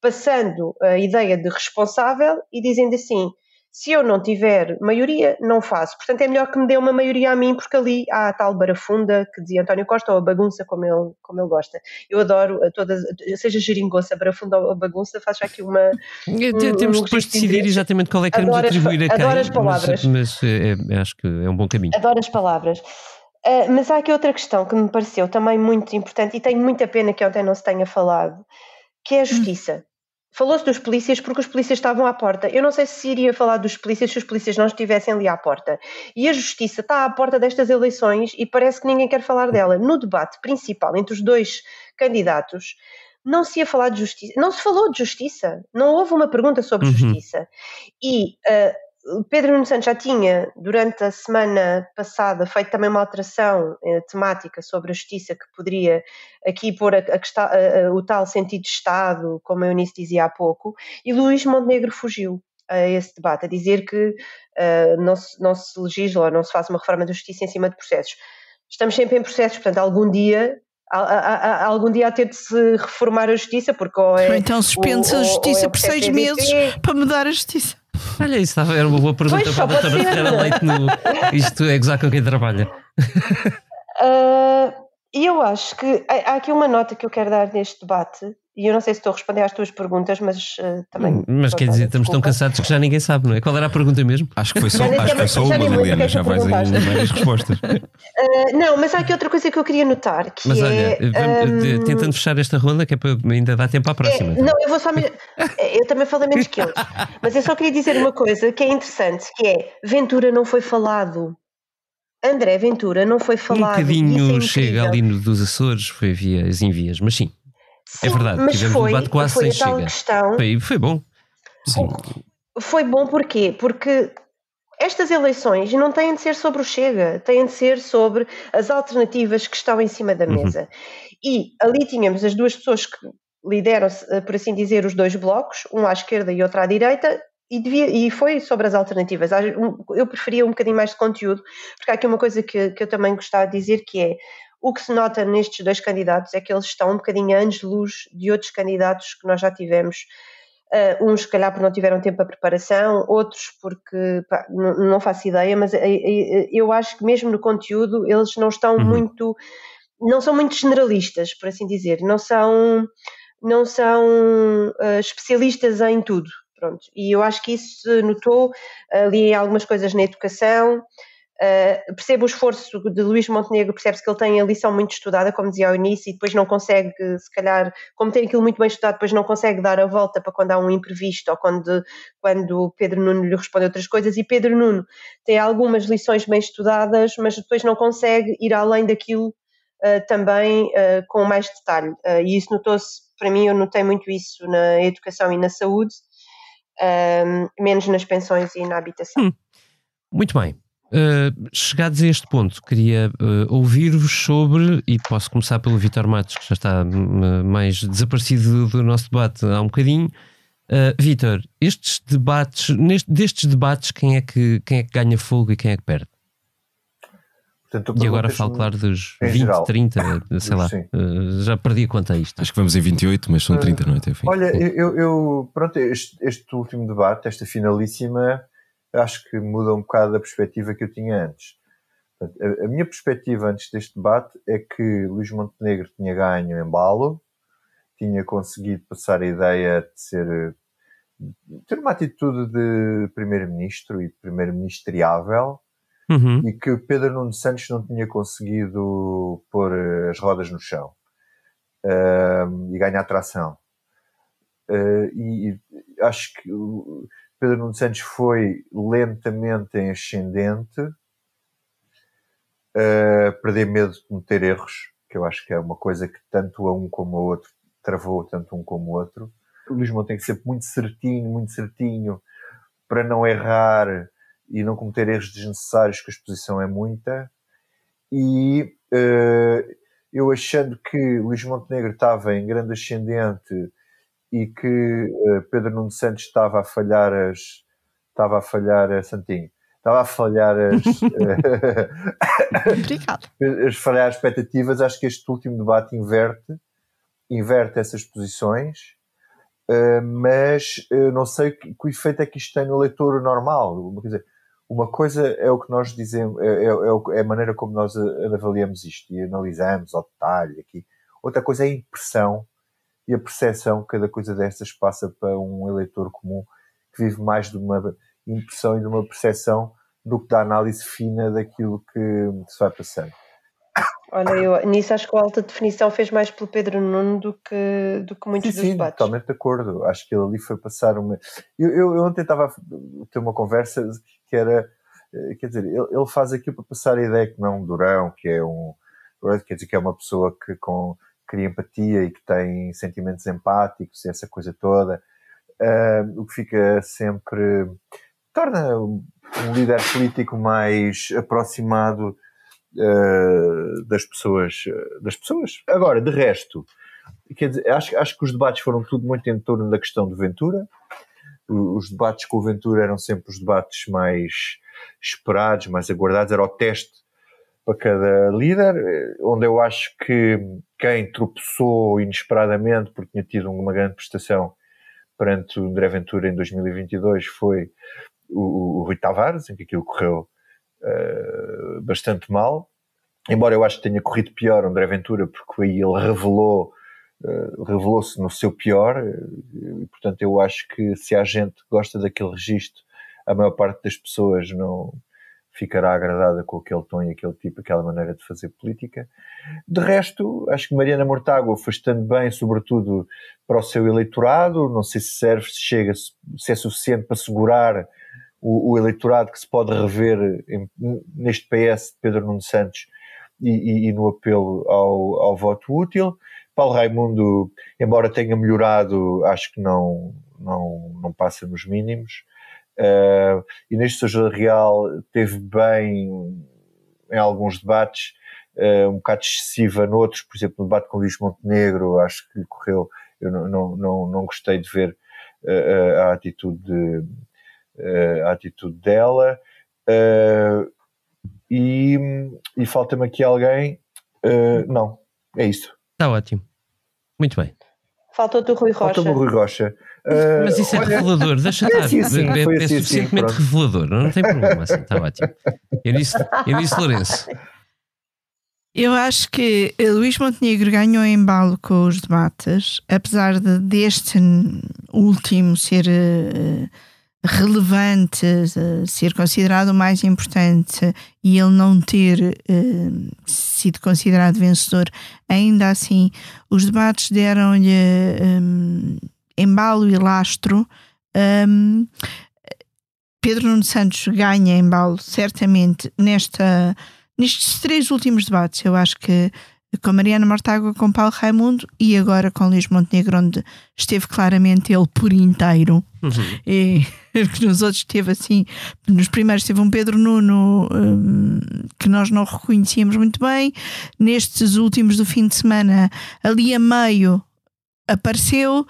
Passando a ideia de responsável e dizendo assim: se eu não tiver maioria, não faço. Portanto, é melhor que me dê uma maioria a mim, porque ali há a tal barafunda que dizia António Costa, ou a bagunça, como ele, como ele gosta. Eu adoro todas, seja geringonça, barafunda ou bagunça, faço já aqui uma. Um Temos depois de decidir exatamente qual é que queremos Adoro atribuir a quem. adoro as palavras. Mas, mas, é, é- acho que é um bom caminho. Adoro as palavras. Ah, mas há aqui outra questão que me pareceu também muito importante e tenho muita pena que ontem não se tenha falado, que é a justiça. Falou-se dos polícias porque os polícias estavam à porta. Eu não sei se iria falar dos polícias se os polícias não estivessem ali à porta. E a justiça está à porta destas eleições e parece que ninguém quer falar dela. No debate principal entre os dois candidatos, não se ia falar de justiça. Não se falou de justiça. Não houve uma pergunta sobre Uhum. justiça. E ah, Pedro Nuno Santos já tinha, durante a semana passada, feito também uma alteração eh, temática sobre a justiça que poderia aqui pôr a, a a- a- o tal sentido de Estado, como a Eunice dizia há pouco, e Luís Montenegro fugiu a esse debate, a dizer que eh, não, se, não se legisla ou não se faz uma reforma da justiça em cima de processos. Estamos sempre em processos, portanto, algum dia. há- há- há- algum dia de ter de se reformar a justiça, porque ou é. Ou então suspende-se ou- a ou- ou justiça é por seis meses para mudar a justiça. Olha, isso estava, era uma boa pergunta Pois, para a doutora. Ferreira Leite no Isto é gozar com quem trabalha. Ah, E eu acho que há aqui uma nota que eu quero dar neste debate, e eu não sei se estou a responder às tuas perguntas, mas ah, também. Mas quer dizer, estamos tão desculpa. cansados que já ninguém sabe, não é? Qual era a pergunta mesmo? Acho que foi só, Já acho que foi só já uma, Liliana. é Já vais aí várias respostas. Ah, não, mas há aqui outra coisa que eu queria notar, que Mas é. olha, vamos- de- ahm, tentando fechar esta ronda, que é para ainda dar tempo à próxima. É, não, eu vou só. me- Eu também falei menos que eles. Mas eu só queria dizer uma coisa que é interessante, que é Ventura não foi falado. André Ventura não foi um falado. Isso é bocadinho chega incrível. ali no, dos Açores, foi via as envias, mas sim, é Sim, verdade, Mas tivemos um foi, debate quase foi sem chega. questão. foi, foi bom. Sim. Foi bom porquê? Porque estas eleições não têm de ser sobre o Chega, têm de ser sobre as alternativas que estão em cima da mesa. E ali tínhamos as duas pessoas que lideram, eh, por assim dizer, os dois blocos, um à esquerda e outro à direita, e, devia, e foi sobre as alternativas. Eu preferia um bocadinho mais de conteúdo, porque há aqui uma coisa que, que eu também gostava de dizer, que é o que se nota nestes dois candidatos é que eles estão um bocadinho a anos de luz de outros candidatos que nós já tivemos. Uh, uns, se calhar, porque não tiveram tempo para preparação, outros porque pá, não, faço ideia, mas eh, eh, eu acho que mesmo no conteúdo eles não estão Uhum. muito, não são muito generalistas, por assim dizer, não são, não são uh, especialistas em tudo. Pronto. E eu acho que isso se notou ali em algumas coisas na educação. Uh, percebo o esforço de Luís Montenegro, percebe-se que ele tem a lição muito estudada, como dizia ao início, e depois não consegue, se calhar, como tem aquilo muito bem estudado, depois não consegue dar a volta para quando há um imprevisto ou quando, quando Pedro Nuno lhe responde outras coisas. E Pedro Nuno tem algumas lições bem estudadas, mas depois não consegue ir além daquilo uh, também uh, com mais detalhe. Uh, e isso notou-se, para mim, eu notei muito isso na educação e na saúde, menos nas pensões e na habitação. Hum. Muito bem. Uh, chegados a este ponto, queria uh, ouvir-vos sobre, e posso começar pelo Vitor Matos, que já está uh, mais desaparecido do nosso debate há um bocadinho. Vitor, estes debates, neste, destes debates, quem é, que, quem é que ganha fogo e quem é que perde? Portanto, E agora falo, claro, dos em 20, geral. 30, sei lá, Sim. uh, já perdi a conta a isto. Acho que vamos em 28, mas são 30, não é? Até o fim. Olha, eu, eu- pronto, este, este último debate, esta finalíssima, acho que muda um bocado da perspectiva que eu tinha antes. Portanto, a, a minha perspectiva antes deste debate é que Luís Montenegro tinha ganho em balo, tinha conseguido passar a ideia de ser ter uma atitude de primeiro-ministro e de primeiro-ministriável Uhum. e que Pedro Nuno Santos não tinha conseguido pôr eh, as rodas no chão Ahm, e ganhar tração. Eh, e, e acho que Pedro Nuno Santos foi lentamente em ascendente, eh, perder medo de cometer erros, que eu acho que é uma coisa que tanto a um como a outro travou, tanto um como o outro. O Montenegro tem que ser muito certinho, muito certinho, para não errar e não cometer erros desnecessários, que a exposição é muita. E eh, eu achando que Luís Montenegro estava em grande ascendente e que eh, Pedro Nuno Santos estava a falhar as. Estava a falhar a Santinho. Estava a falhar as. eh, as falhar as expectativas, acho que este último debate inverte, inverte essas posições, eh, mas não sei que, que efeito é que isto tem no leitor normal. Quer dizer, uma coisa é o que nós dizemos, é, é- é é a maneira como nós a- avaliamos isto e analisamos ao detalhe aqui. Outra coisa é a impressão e a percepção que cada coisa destas passa para um eleitor comum que vive mais de uma impressão e de uma percepção do que da análise fina daquilo que se vai passando. Olha, eu nisso acho que a alta definição fez mais pelo Pedro Nuno do que, do que muitos sim, dos sim, debates. totalmente de acordo. Acho que ele ali foi passar uma. Eu, eu, eu ontem estava a ter uma conversa que era. eh, Quer dizer, ele, ele faz aquilo para passar a ideia que não é um durão, que é um. Quer dizer, que é uma pessoa que com, cria empatia e que tem sentimentos empáticos e essa coisa toda. Ah, o que fica sempre. torna um líder político mais aproximado eh, das pessoas das pessoas agora de resto quer dizer, acho, acho que os debates foram tudo muito em torno da questão do Ventura os debates com o Ventura eram sempre os debates mais esperados mais aguardados era o teste para cada líder eh, onde eu acho que quem tropeçou inesperadamente porque tinha tido uma grande prestação perante o André Ventura em 2022 foi o, o Rui Tavares, em que aquilo correu eh, bastante mal. Embora eu acho que tenha corrido pior o André Ventura, porque aí ele revelou, revelou-se no seu pior, eh, e portanto eu acho que se a gente gosta daquele registro, a maior parte das pessoas não ficará agradada com aquele tom e aquele tipo, aquela maneira de fazer política. De resto, acho que Mariana Mortágua foi estando bem, sobretudo para o seu eleitorado. Não sei se serve, se chega, se é suficiente para segurar o, o eleitorado que se pode rever em- neste PS de Pedro Nuno Santos e, e- e no apelo ao, ao voto útil. Paulo Raimundo, embora tenha melhorado, acho que não, não, não passa nos mínimos. Uh, Inês Sousa Real teve bem em alguns debates, uh, um bocado excessiva noutros, por exemplo, no debate com Luís Montenegro, acho que correu, eu não, não, não, não gostei de ver uh, a, atitude de, a atitude dela. E, e falta-me aqui alguém. Não, é isso. Está ótimo. Muito bem. Faltou-te o Rui Rocha. Falta-me o Rui Rocha. Uh, Mas isso é olha, revelador, deixa estar. assim, assim, é, foi é assim, assim, suficientemente pronto. revelador, não tem problema, assim, está ótimo. Eunice, Eunice Lourenço. Eu acho que Luís Montenegro ganhou embalo com os debates, apesar de deste último ser eh, relevante, eh, ser considerado o mais importante e ele não ter eh, sido considerado vencedor, ainda assim, os debates deram-lhe eh, embalo e lastro. Hum, Pedro Nuno Santos ganha embalo certamente nesta, nestes três últimos debates. Eu acho que com Mariana Mortágua, com Paulo Raimundo e agora com Luís Montenegro, onde esteve claramente ele por inteiro. E que nos outros teve assim, nos primeiros teve um Pedro Nuno hum, que nós não reconhecíamos muito bem. Nestes últimos do fim de semana, ali a meio apareceu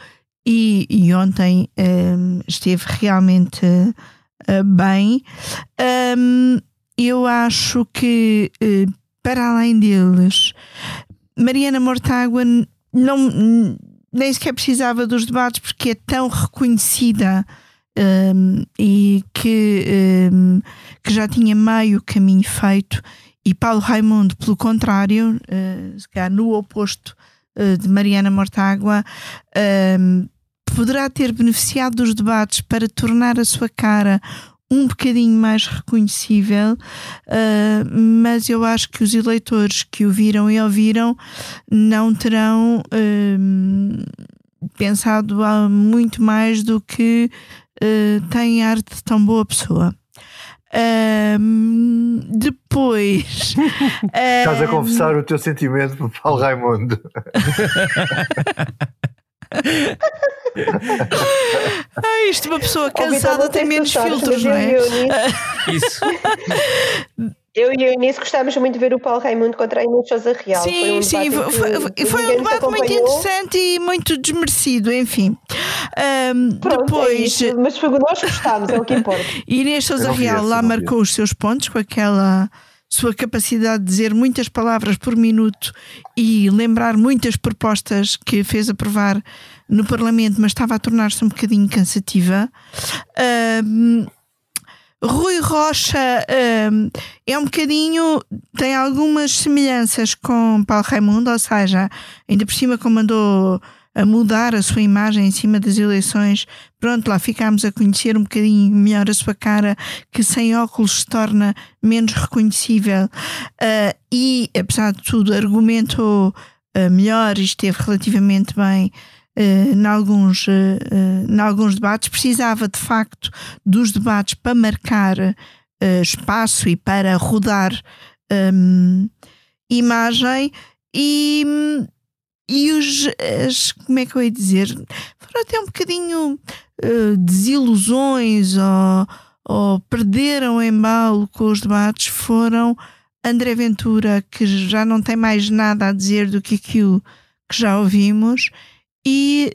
e, e ontem hum, esteve realmente uh, bem. Hum, eu acho que, uh, para além deles, Mariana Mortágua não, nem sequer precisava dos debates porque é tão reconhecida hum, e que, hum, que já tinha meio caminho feito. E Paulo Raimundo, pelo contrário, uh, no oposto uh, de Mariana Mortágua, hum, poderá ter beneficiado dos debates para tornar a sua cara um bocadinho mais reconhecível, uh, mas eu acho que os eleitores que o viram e ouviram não terão hum, pensado muito mais do que uh, tem ar de tão boa pessoa. Hum, depois Estás a hum, confessar o teu sentimento para Paulo Raimundo. ah, isto uma pessoa cansada tem menos filtros, não é? Isso. Eu e a Eunice gostámos muito de ver o Paulo Raimundo contra a Inês Sousa Real. Sim, foi um sim, debate foi, que- foi- um debate muito interessante e muito desmerecido, enfim. Ahm, Pronto, é depois, isso. mas foi- nós gostámos, é o que importa. Inês Sousa Real lá marcou os seus pontos com aquela sua capacidade de dizer muitas palavras por minuto e lembrar muitas propostas que fez aprovar no Parlamento, mas estava a tornar-se um bocadinho cansativa. Ahm, Rui Rocha ahm, é um bocadinho, tem algumas semelhanças com Paulo Raimundo, ou seja, ainda por cima como andou a mudar a sua imagem em cima das eleições, pronto, lá ficámos a conhecer um bocadinho melhor a sua cara, que sem óculos se torna menos reconhecível. Ah, e, apesar de tudo, argumentou ah, melhor e esteve relativamente bem eh, em alguns, em alguns debates, precisava de facto dos debates para marcar espaço e para rodar hum, imagem. E, e os as- como é que eu ia dizer? Foram até um bocadinho eh, desilusões ou, ou perderam embalo com os debates. Foram André Ventura que já não tem mais nada a dizer do que aquilo que já ouvimos e,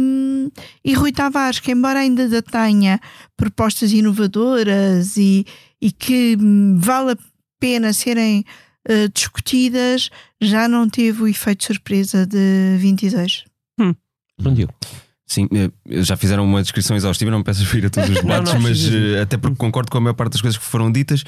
hum, e Rui Tavares, que embora ainda tenha propostas inovadoras e, e que hum, vale a pena serem eh, discutidas, já não teve o efeito surpresa de 22. Pronto, Diogo. Sim, eh, já fizeram uma descrição exaustiva, não me peças vir a todos os debates, não mas eh, até porque concordo com a maior parte das coisas que foram ditas.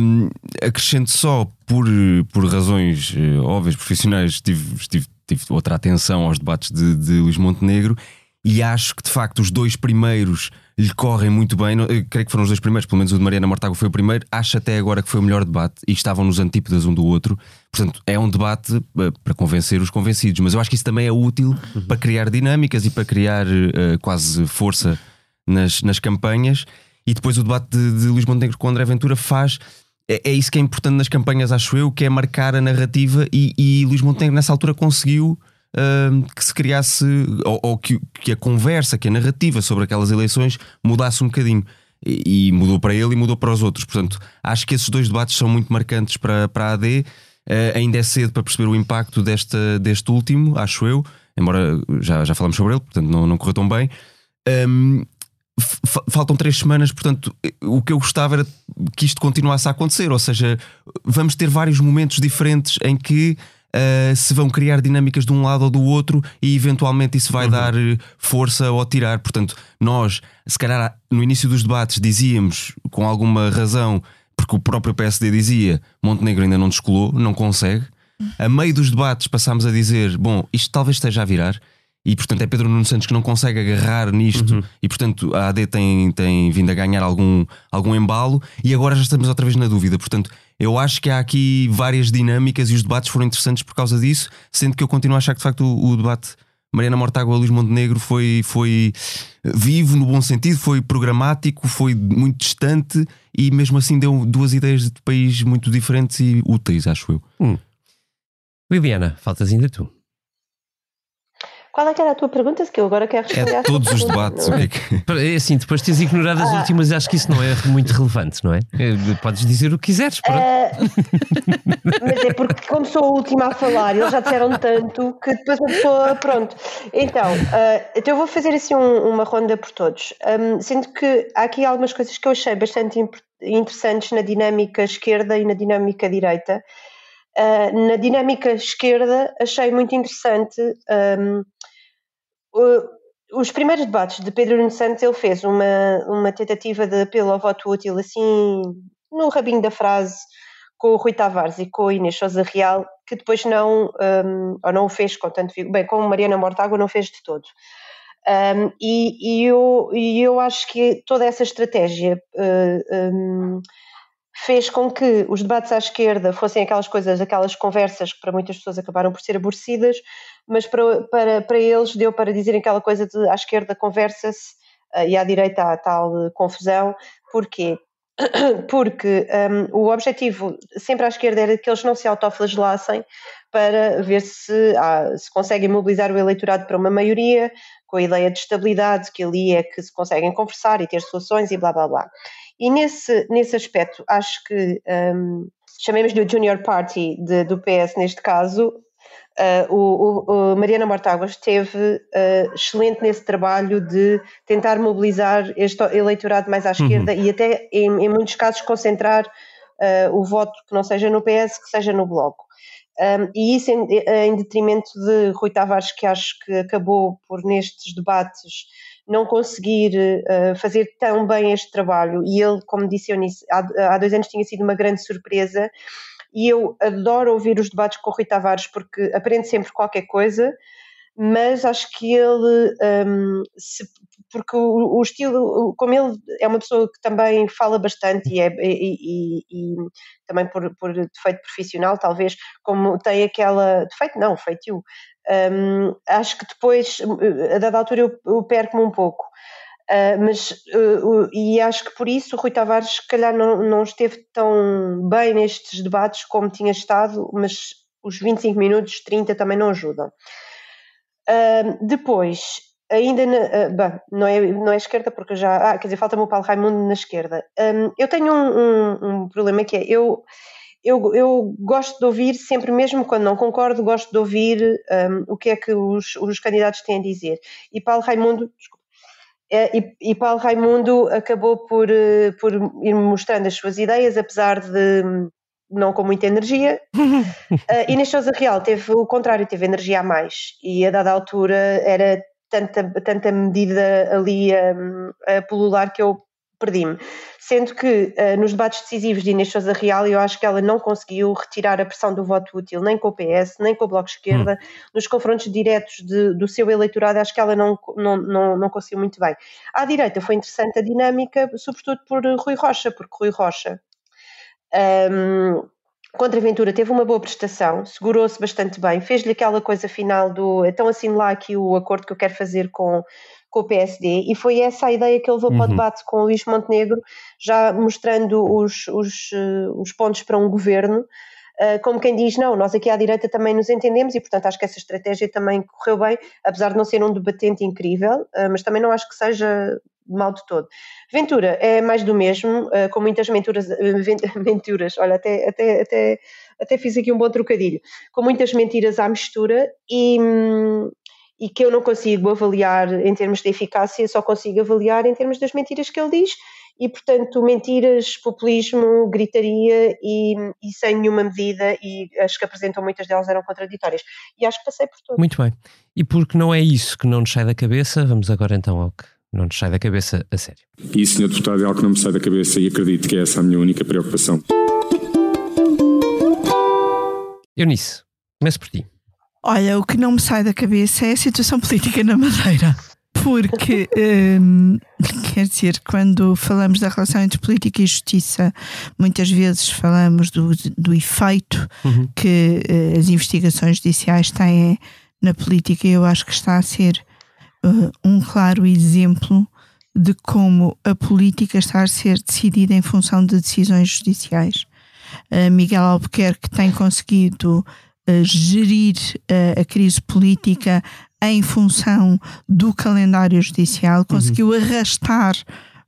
Hum, acrescento só por, por razões óbvias, profissionais, tive, tive, tive outra atenção aos debates de, de Luís Montenegro e acho que de facto os dois primeiros lhe correm muito bem. Eu creio que foram os dois primeiros, pelo menos o de Mariana Mortágua foi o primeiro. Acho até agora que foi o melhor debate e estavam nos antípodas um do outro. Portanto, é um debate eh, para convencer os convencidos, mas eu acho que isso também é útil para criar dinâmicas e para criar eh, quase força nas, nas campanhas. E depois o debate de, de Luís Montenegro com André Ventura faz. É, é isso que é importante nas campanhas, acho eu, que é marcar a narrativa. E, e Luís Montenegro, nessa altura, conseguiu que se criasse, ou, ou que, que a conversa, que a narrativa sobre aquelas eleições mudasse um bocadinho. e, e mudou para ele e mudou para os outros. Portanto, acho que esses dois debates são muito marcantes para, para a AD. Eh, ainda é cedo para perceber o impacto desta, deste último, acho eu, embora já, já falamos sobre ele, portanto não, não correu tão bem. Fa- faltam três semanas, portanto, o que eu gostava era que isto continuasse a acontecer, ou seja, vamos ter vários momentos diferentes em que ah, se vão criar dinâmicas de um lado ou do outro e eventualmente isso vai dar eh, força ou tirar. Portanto, nós, se calhar no início dos debates, dizíamos com alguma razão, porque o próprio PSD dizia Montenegro ainda não descolou, não consegue. A meio dos debates passámos a dizer: bom, isto talvez esteja a virar. E portanto é Pedro Nuno Santos que não consegue agarrar nisto e portanto a AD tem, tem vindo a ganhar algum, algum embalo e agora já estamos outra vez na dúvida. Portanto, eu acho que há aqui várias dinâmicas e os debates foram interessantes por causa disso, sendo que eu continuo a achar que de facto o, o debate Mariana Mortágua Luís Montenegro foi, foi vivo no bom sentido, foi programático, foi muito distante e mesmo assim deu duas ideias de país muito diferentes e úteis, acho eu. Liliana, faltas ainda tu. Qual é que era a tua pergunta? Que eu agora quero responder É à tua todos os debates. não O é? que é. É assim, depois de teres ignorado as Ah. últimas, acho que isso não é muito relevante, não é? Eh, Podes dizer o que quiseres. Pronto. Ah, mas é porque, como sou a última a falar, eles já disseram tanto que depois a pessoa. Pronto. Então, ah, então eu vou fazer assim um- uma ronda por todos. Ahm, sendo que há aqui algumas coisas que eu achei bastante interessantes na dinâmica esquerda e na dinâmica direita. Ah, na dinâmica esquerda, achei muito interessante. ahm, o- os primeiros debates de Pedro Nuno Santos, ele fez uma, uma tentativa de apelo ao voto útil, assim, no rabinho da frase, com o Rui Tavares e com a Inês Sousa Real, que depois não, um, ou não o fez com tanto vigor, bem, com Mariana Mortágua não fez de todo. Um, e, e eu, e eu acho que toda essa estratégia uh, um, fez com que os debates à esquerda fossem aquelas coisas, aquelas conversas que para muitas pessoas acabaram por ser aborrecidas, mas para, para, para eles deu para dizerem aquela coisa de à esquerda conversa-se uh, e à direita há tal uh, confusão. Porquê? Porque um, o objetivo sempre à esquerda era que eles não se autoflagelassem para ver se, ah, se conseguem mobilizar o eleitorado para uma maioria, com a ideia de estabilidade, que ali é que se conseguem conversar e ter soluções e blá blá blá. E nesse, nesse aspecto, acho que um, chamemos-lhe o Junior Party de, do PS neste caso, Uh, o, o, o Mariana Mortágua esteve uh, excelente nesse trabalho de tentar mobilizar este eleitorado mais à esquerda e até, em, em muitos casos, concentrar uh, o voto que não seja no PS, que seja no Bloco. Um, e isso em, em, detrimento de Rui Tavares, que acho que acabou por, nestes debates, não conseguir fazer tão bem este trabalho. E ele, como disse eu nisso, há, há dois anos tinha sido uma grande surpresa e eu adoro ouvir os debates com o Rui Tavares porque aprende sempre qualquer coisa, mas acho que ele, um, se, porque o, o, estilo, como ele é uma pessoa que também fala bastante e, é, e, e, e também por, por, defeito profissional, talvez, como tem aquela, defeito não, feitio, um, acho que depois, a dada altura, eu, eu perco-me um pouco. Uh, mas, uh, uh, e acho que por isso o Rui Tavares, se calhar, não, não esteve tão bem nestes debates como tinha estado, mas os 25 minutos, 30 também não ajudam. depois, ainda na, bem, não, é, não é esquerda, porque já. Ah, quer dizer, falta-me o Paulo Raimundo na esquerda. Um, eu tenho um, um, um, problema que é. Eu, eu, eu gosto de ouvir, sempre mesmo quando não concordo, gosto de ouvir o que é que os, os candidatos têm a dizer. E Paulo Raimundo, desculpa, e, e, Paulo Raimundo acabou por, por ir mostrando as suas ideias, apesar de não com muita energia. uh, Inês Real teve o contrário, teve energia a mais e a dada altura era tanta, tanta medida ali a, a pulular que eu perdi-me. Sendo que uh, nos debates decisivos de Inês Sousa Real eu acho que ela não conseguiu retirar a pressão do voto útil nem com o PS, nem com o Bloco de Esquerda. Hum. Nos confrontos diretos de, do seu eleitorado acho que ela não, não, não, não conseguiu muito bem. À direita foi interessante a dinâmica, sobretudo por Rui Rocha, porque Rui Rocha um, contra a Ventura teve uma boa prestação, segurou-se bastante bem, fez-lhe aquela coisa final do então assino lá aqui o acordo que eu quero fazer com, com o PSD e foi essa a ideia que ele levou uhum. para o debate com o Luís Montenegro, já mostrando os, os, os pontos para um governo. Uh, como quem diz, não, nós aqui à direita também nos entendemos e, portanto, acho que essa estratégia também correu bem, apesar de não ser um debatente incrível, uh, mas também não acho que seja mal de todo. Ventura é mais do mesmo, eh, com muitas menturas, ven- menturas, olha, até, até, até, até fiz aqui um bom trocadilho, com muitas mentiras à mistura e, hum, e que eu não consigo avaliar em termos de eficácia, só consigo avaliar em termos das mentiras que ele diz e, portanto, mentiras, populismo, gritaria e, e sem nenhuma medida e as que apresentam muitas delas eram contraditórias. E acho que passei por tudo. Muito bem. E porque não é isso que não nos sai da cabeça, vamos agora então ao que não nos sai da cabeça a sério. E, Sr. Deputado, é algo que não me sai da cabeça e acredito que é essa a minha única preocupação. Eunice, começo por ti. Olha, o que não me sai da cabeça é a situação política na Madeira. Porque, hum, quer dizer, quando falamos da relação entre política e justiça, muitas vezes falamos do, do efeito Uhum. que eh, as investigações judiciais têm na política, e eu acho que está a ser eh, um claro exemplo de como a política está a ser decidida em função de decisões judiciais. Uh, Miguel Albuquerque tem conseguido uh, gerir uh, a crise política em função do calendário judicial, conseguiu arrastar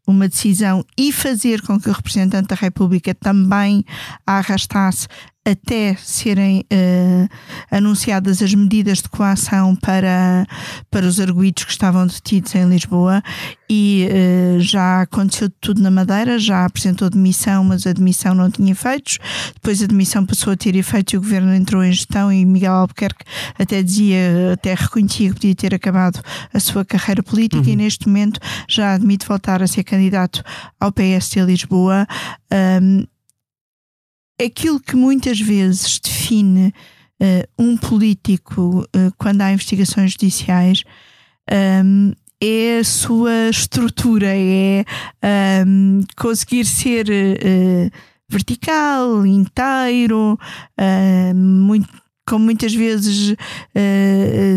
uma decisão e fazer com que o representante da República também a arrastasse até serem eh, anunciadas as medidas de coação para, para os arguídos que estavam detidos em Lisboa e eh, já aconteceu de tudo na Madeira, já apresentou demissão, mas a demissão não tinha efeitos. Depois a demissão passou a ter efeitos e o governo entrou em gestão e Miguel Albuquerque até dizia, até reconhecia que podia ter acabado a sua carreira política e neste momento já admite voltar a ser candidato ao PS de Lisboa. Um, aquilo que muitas vezes define eh, um político eh, quando há investigações judiciais um, é a sua estrutura, é um, conseguir ser eh, vertical, inteiro, eh, muito como muitas vezes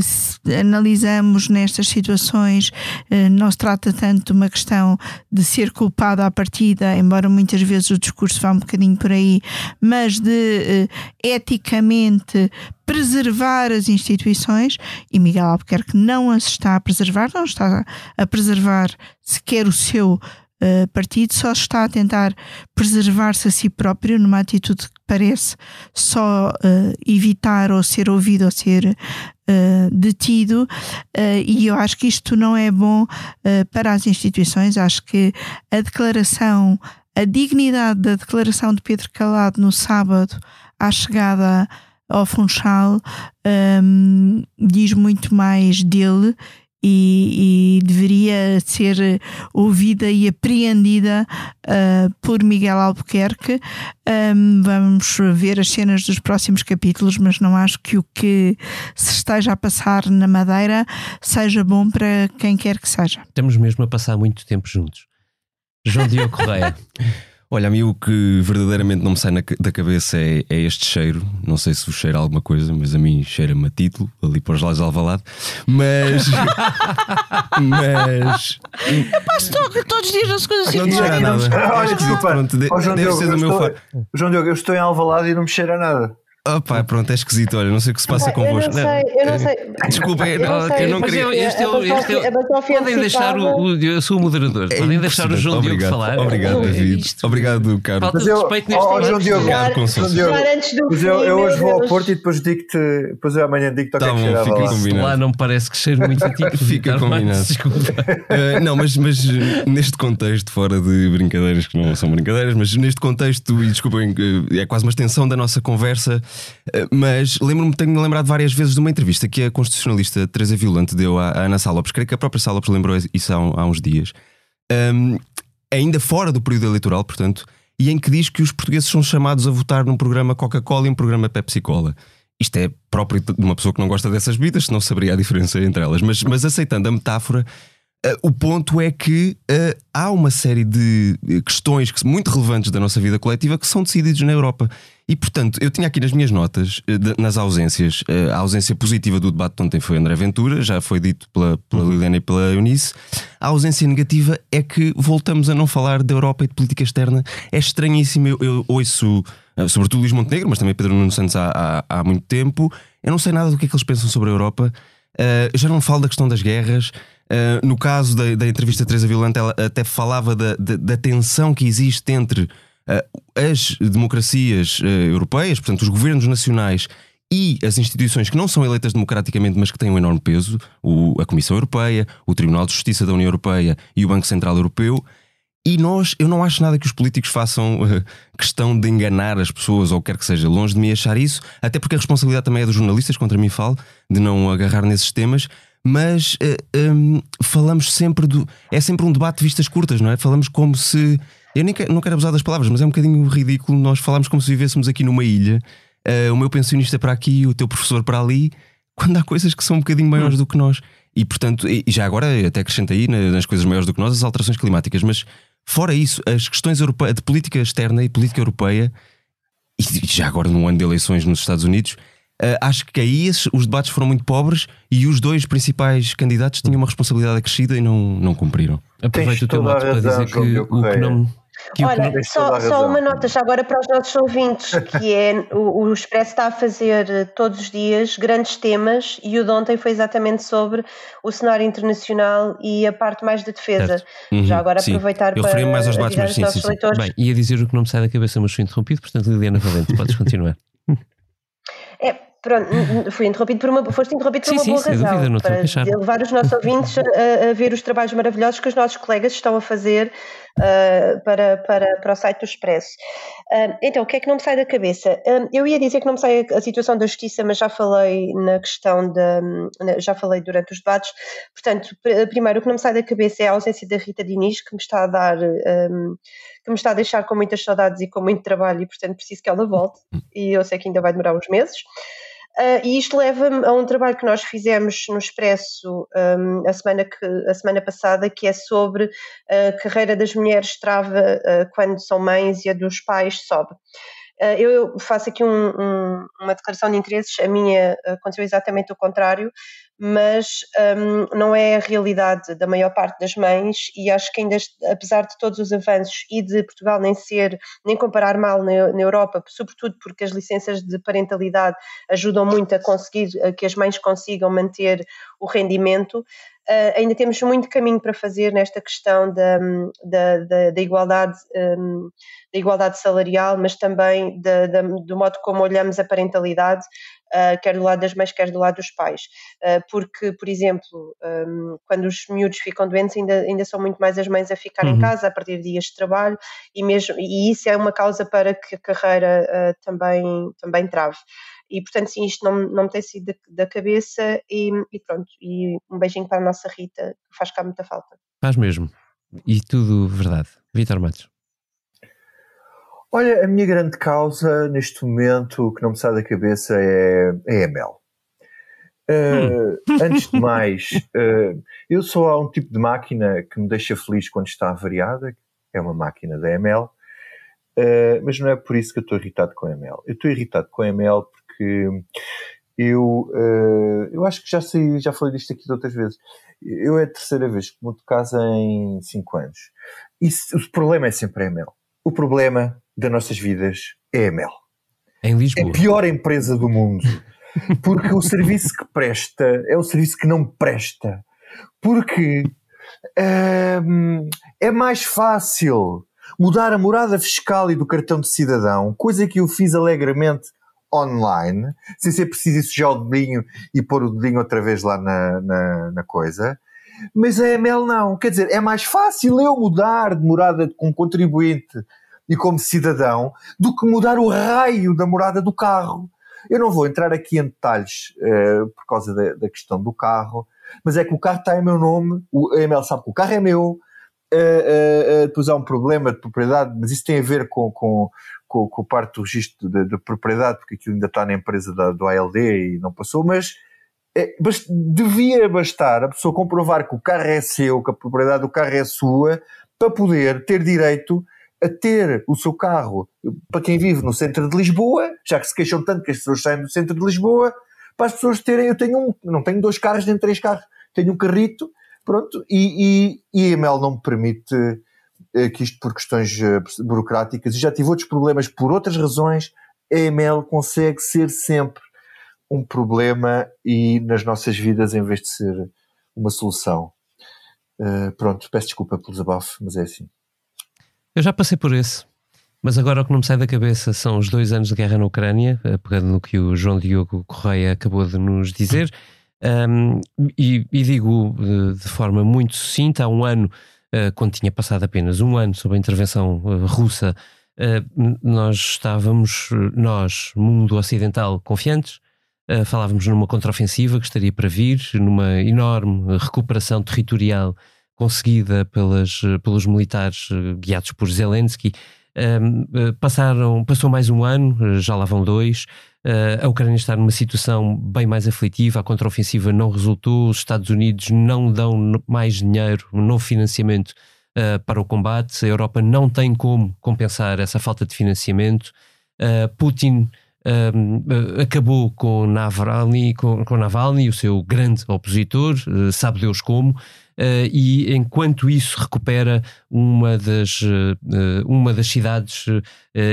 se analisamos nestas situações, eh, não se trata tanto de uma questão de ser culpado à partida, embora muitas vezes o discurso vá um bocadinho por aí, mas de eh, eticamente preservar as instituições. E Miguel Albuquerque não as está a preservar, não está a preservar sequer o seu Uh, partido só está a tentar preservar-se a si próprio numa atitude que parece só uh, evitar ou ser ouvido ou ser uh, detido. E eu acho que isto não é bom para as instituições. Acho que a declaração a dignidade da declaração de Pedro Calado no sábado à chegada ao Funchal um, diz muito mais dele e, e, deveria ser ouvida e apreendida uh, por Miguel Albuquerque. Um, vamos ver as cenas dos próximos capítulos, mas não acho que o que se esteja a passar na Madeira seja bom para quem quer que seja. Estamos mesmo a passar muito tempo juntos. João Diogo Correia. Olha, a mim o que verdadeiramente não me sai na, da cabeça é, é, este cheiro. Não sei se vos cheira alguma coisa, mas a mim cheira-me a título, ali para os lados de Alvalade. Mas. mas. Mas todos os dias as coisas assim. Não te cheira nada. Olha, desculpa. Pronto, de, Ó, João deve Diogo, ser do eu meu estou-. João Diogo, eu estou em Alvalade e não me cheira nada. Opa, pronto, é esquisito. Olha, não sei o que se passa Ah, eu não convosco. sei, eu não sei. Desculpa, eu Eu não sei, eu não Mas queria. eu, este é o- este é o- A Basófia podem deixar o, o- Eu sou o moderador. É Podem deixar o João Diogo falar. Obrigado, É David. isto. Obrigado, Carlos. Falta Mas de respeito neste momento. João Diogo, Obrigado, Conselho. João Diogo, Já antes do Mas eu, hoje vou ao. Porto e depois digo-te. Depois eu amanhã digo-te ao que é Tá fica combinado. Lá não parece que cheire muito a ti. Fica Ricardo, combinado. mas Desculpa. Uh, não, mas, mas neste contexto, fora de brincadeiras que não são brincadeiras, mas neste contexto, e desculpem, é quase uma extensão da nossa conversa, mas lembro-me, tenho lembrado várias vezes de uma entrevista que a constitucionalista Teresa Violante deu à, Ana Salopes, creio que a própria Salopes lembrou isso há, há uns dias, um, ainda fora do período eleitoral, portanto, e em que diz que os portugueses são chamados a votar num programa Coca-Cola e um programa Pepsi-Cola. Isto é próprio de uma pessoa que não gosta dessas bebidas, senão saberia a diferença entre elas. Mas, mas aceitando a metáfora, o ponto é que uh, há uma série de uh, questões que, muito relevantes da nossa vida coletiva que são decididas na Europa. E, portanto, eu tinha aqui nas minhas notas, uh, de- nas ausências, uh, a ausência positiva do debate de ontem foi André Ventura, já foi dito pela, pela Liliana e pela Eunice. A ausência negativa é que voltamos a não falar da Europa e de política externa. É estranhíssimo. Eu, eu ouço, sobretudo Luís Montenegro, mas também Pedro Nuno Santos há, há, há muito tempo. Eu não sei nada do que é que eles pensam sobre a Europa. Já não falo da questão das guerras. Uh, no caso da, da entrevista de Teresa Violante, ela até falava da, da, da tensão que existe entre uh, as democracias uh, europeias, portanto, os governos nacionais e as instituições que não são eleitas democraticamente, mas que têm um enorme peso, o, a Comissão Europeia, o Tribunal de Justiça da União Europeia e o Banco Central Europeu. E nós, eu não acho nada que os políticos façam questão de enganar as pessoas ou quer que seja, longe de mim achar isso, até porque a responsabilidade também é dos jornalistas, contra mim falo, de não agarrar nesses temas, mas uh, um, falamos sempre do. É sempre um debate de vistas curtas, não é? Falamos como se. Eu nem quero, não quero abusar das palavras, mas é um bocadinho ridículo nós falarmos como se vivêssemos aqui numa ilha, uh, o meu pensionista para aqui, o teu professor para ali, quando há coisas que são um bocadinho maiores do que nós. E portanto, e já agora até acrescentei aí nas coisas maiores do que nós as alterações climáticas, mas Fora isso, as questões europe... de política externa e política europeia, e já agora num ano de eleições nos Estados Unidos, acho que aí esses, os debates foram muito pobres e os dois principais candidatos tinham uma responsabilidade acrescida e não, não cumpriram. Aproveito o teu mote para dizer que o que não. Que que Olha, não- só, só uma nota já agora para os nossos ouvintes, que é o, o Expresso está a fazer eh, todos os dias grandes temas e o de ontem foi exatamente sobre o cenário internacional e a parte mais de defesa. Uhum, já agora sim. aproveitar Eu para mais aos debates, mas os sim, nossos sim, sim. leitores. Bem, ia dizer o que não me sai da cabeça, mas fui interrompido, portanto, Liliana Valente, podes continuar. É, pronto, fui interrompido por uma, foste interrompido por Sim, uma sim, boa razão. dúvida, não para levar os nossos ouvintes a, a ver os trabalhos maravilhosos que os nossos colegas estão a fazer ah, para, para, para o site do Expresso. Ah, então, o que é que não me sai da cabeça? Ah, eu ia dizer que não me sai a, a situação da justiça, mas já falei na questão da. já falei durante os debates. Portanto, pr- primeiro, o que não me sai da cabeça é a ausência da Rita Diniz, que me está a dar. ah, que me está a deixar com muitas saudades e com muito trabalho, e portanto preciso que ela volte. E eu sei que ainda vai demorar uns meses. Uh, e isto leva-me a um trabalho que nós fizemos no Expresso um, a, semana que, a semana passada, que é sobre a carreira das mulheres trava uh, quando são mães e a dos pais sobe. Uh, eu faço aqui um- um- uma declaração de interesses, a minha aconteceu exatamente o contrário, mas um, não é a realidade da maior parte das mães e acho que ainda, apesar de todos os avanços e de Portugal nem ser, nem comparar mal na, na Europa, sobretudo porque as licenças de parentalidade ajudam muito a conseguir a que as mães consigam manter o rendimento. Uh, ainda temos muito caminho para fazer nesta questão da, da, da, da igualdade, um, da igualdade salarial, mas também da, da, do modo como olhamos a parentalidade, uh, quer do lado das mães, quer do lado dos pais. Uh, porque, por exemplo, um, quando os miúdos ficam doentes, ainda, ainda são muito mais as mães a ficar Uhum. em casa a partir de dias de trabalho, e, mesmo, e isso é uma causa para que a carreira também, também trave. E portanto, sim, isto não, não me tem sido da, da cabeça, e, e pronto. E um beijinho para a nossa Rita, que faz cá muita falta. Faz mesmo. E tudo verdade. Vitor Matos. Olha, a minha grande causa neste momento, o que não me sai da cabeça, é, é a Mel. Uh, Antes de mais, uh, eu só há um tipo de máquina que me deixa feliz quando está variada, é uma máquina da ML, uh, mas não é por isso que eu estou irritado com a ML. Eu estou irritado com a ML porque eu, uh, eu acho que já sei, já falei disto aqui de outras vezes. Eu é a terceira vez que mudo de casa em 5 anos. E o problema é sempre a ML. O problema das nossas vidas é a ML. Em É Lisboa. a pior empresa do mundo. Porque o serviço que presta é o serviço que não presta. Porque hum, é mais fácil mudar a morada fiscal e do cartão de cidadão, coisa que eu fiz alegremente online, sem ser preciso sujar o dedinho e pôr o dedinho outra vez lá na, na, na coisa. Mas a ML não. Quer dizer, é mais fácil eu mudar de morada como contribuinte e como cidadão do que mudar o raio da morada do carro. Eu não vou entrar aqui em detalhes eh, por causa da, da questão do carro, mas é que o carro está em meu nome, o a ML sabe que o carro é meu, eh, eh, depois há um problema de propriedade, mas isso tem a ver com, com, com, com parte do registro de, de propriedade, porque aquilo ainda está na empresa da, do ALD e não passou, mas é, bast- devia bastar a pessoa comprovar que o carro é seu, que a propriedade do carro é sua, para poder ter direito a ter o seu carro, para quem vive no centro de Lisboa, já que se queixam tanto que as pessoas saem do centro de Lisboa, para as pessoas terem, eu tenho um, não tenho dois carros nem três carros, tenho um carrito, pronto, e, e, e a EML não me permite eh, que isto por questões eh, burocráticas, e já tive outros problemas por outras razões, a EML consegue ser sempre um problema e nas nossas vidas em vez de ser uma solução. Uh, pronto, peço desculpa pelo desabafo, mas é assim. Eu já passei por esse. Mas agora o que não me sai da cabeça são os dois anos de guerra na Ucrânia, pegando no que o João Diogo Correia acabou de nos dizer. Um, e, e, digo de, de, forma muito sucinta: há um ano, uh, quando tinha passado apenas um ano sob a intervenção uh, russa, nós estávamos, nós, mundo ocidental, confiantes. falávamos numa contraofensiva que estaria para vir, numa enorme recuperação territorial conseguida pelas, pelos militares guiados por Zelensky. Passaram, passou mais um ano, já lá vão dois. Uh, a Ucrânia está numa situação bem mais aflitiva, a contraofensiva não resultou, os Estados Unidos não dão mais dinheiro, no financiamento uh, para o combate, a Europa não tem como compensar essa falta de financiamento. Uh, Putin acabou com Navalny, com, com Navalny, o seu grande opositor, sabe Deus como, e enquanto isso recupera uma das, uma das cidades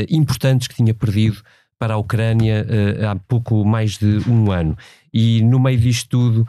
importantes que tinha perdido para a Ucrânia há pouco mais de um ano. E no meio disto tudo,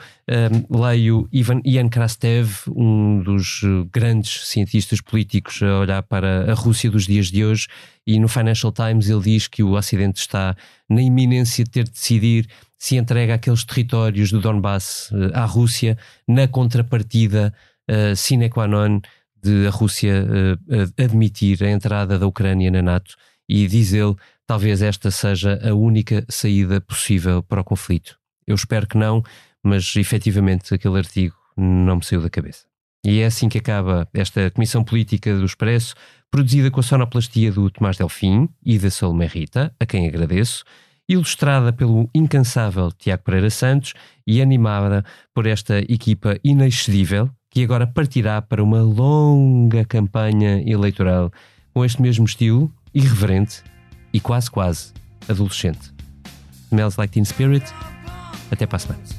um, leio Ivan, Ian Krastev, um dos eh, grandes cientistas políticos a olhar para a Rússia dos dias de hoje, e no Financial Times ele diz que o Ocidente está na iminência de ter de decidir se entrega aqueles territórios do Donbass uh, à Rússia, na contrapartida uh, sine qua non de a Rússia uh, admitir a entrada da Ucrânia na NATO. E diz ele, talvez esta seja a única saída possível para o conflito. Eu espero que não, mas efetivamente aquele artigo não me saiu da cabeça. E é assim que acaba esta Comissão Política do Expresso, produzida com a sonoplastia do Tomás Delfim e da Salomé Rita, a quem agradeço, ilustrada pelo incansável Tiago Pereira Santos e animada por esta equipa inexcedível que agora partirá para uma longa campanha eleitoral com este mesmo estilo, irreverente, e quase quase adolescente. Smells Like Teen Spirit. Até para a semana.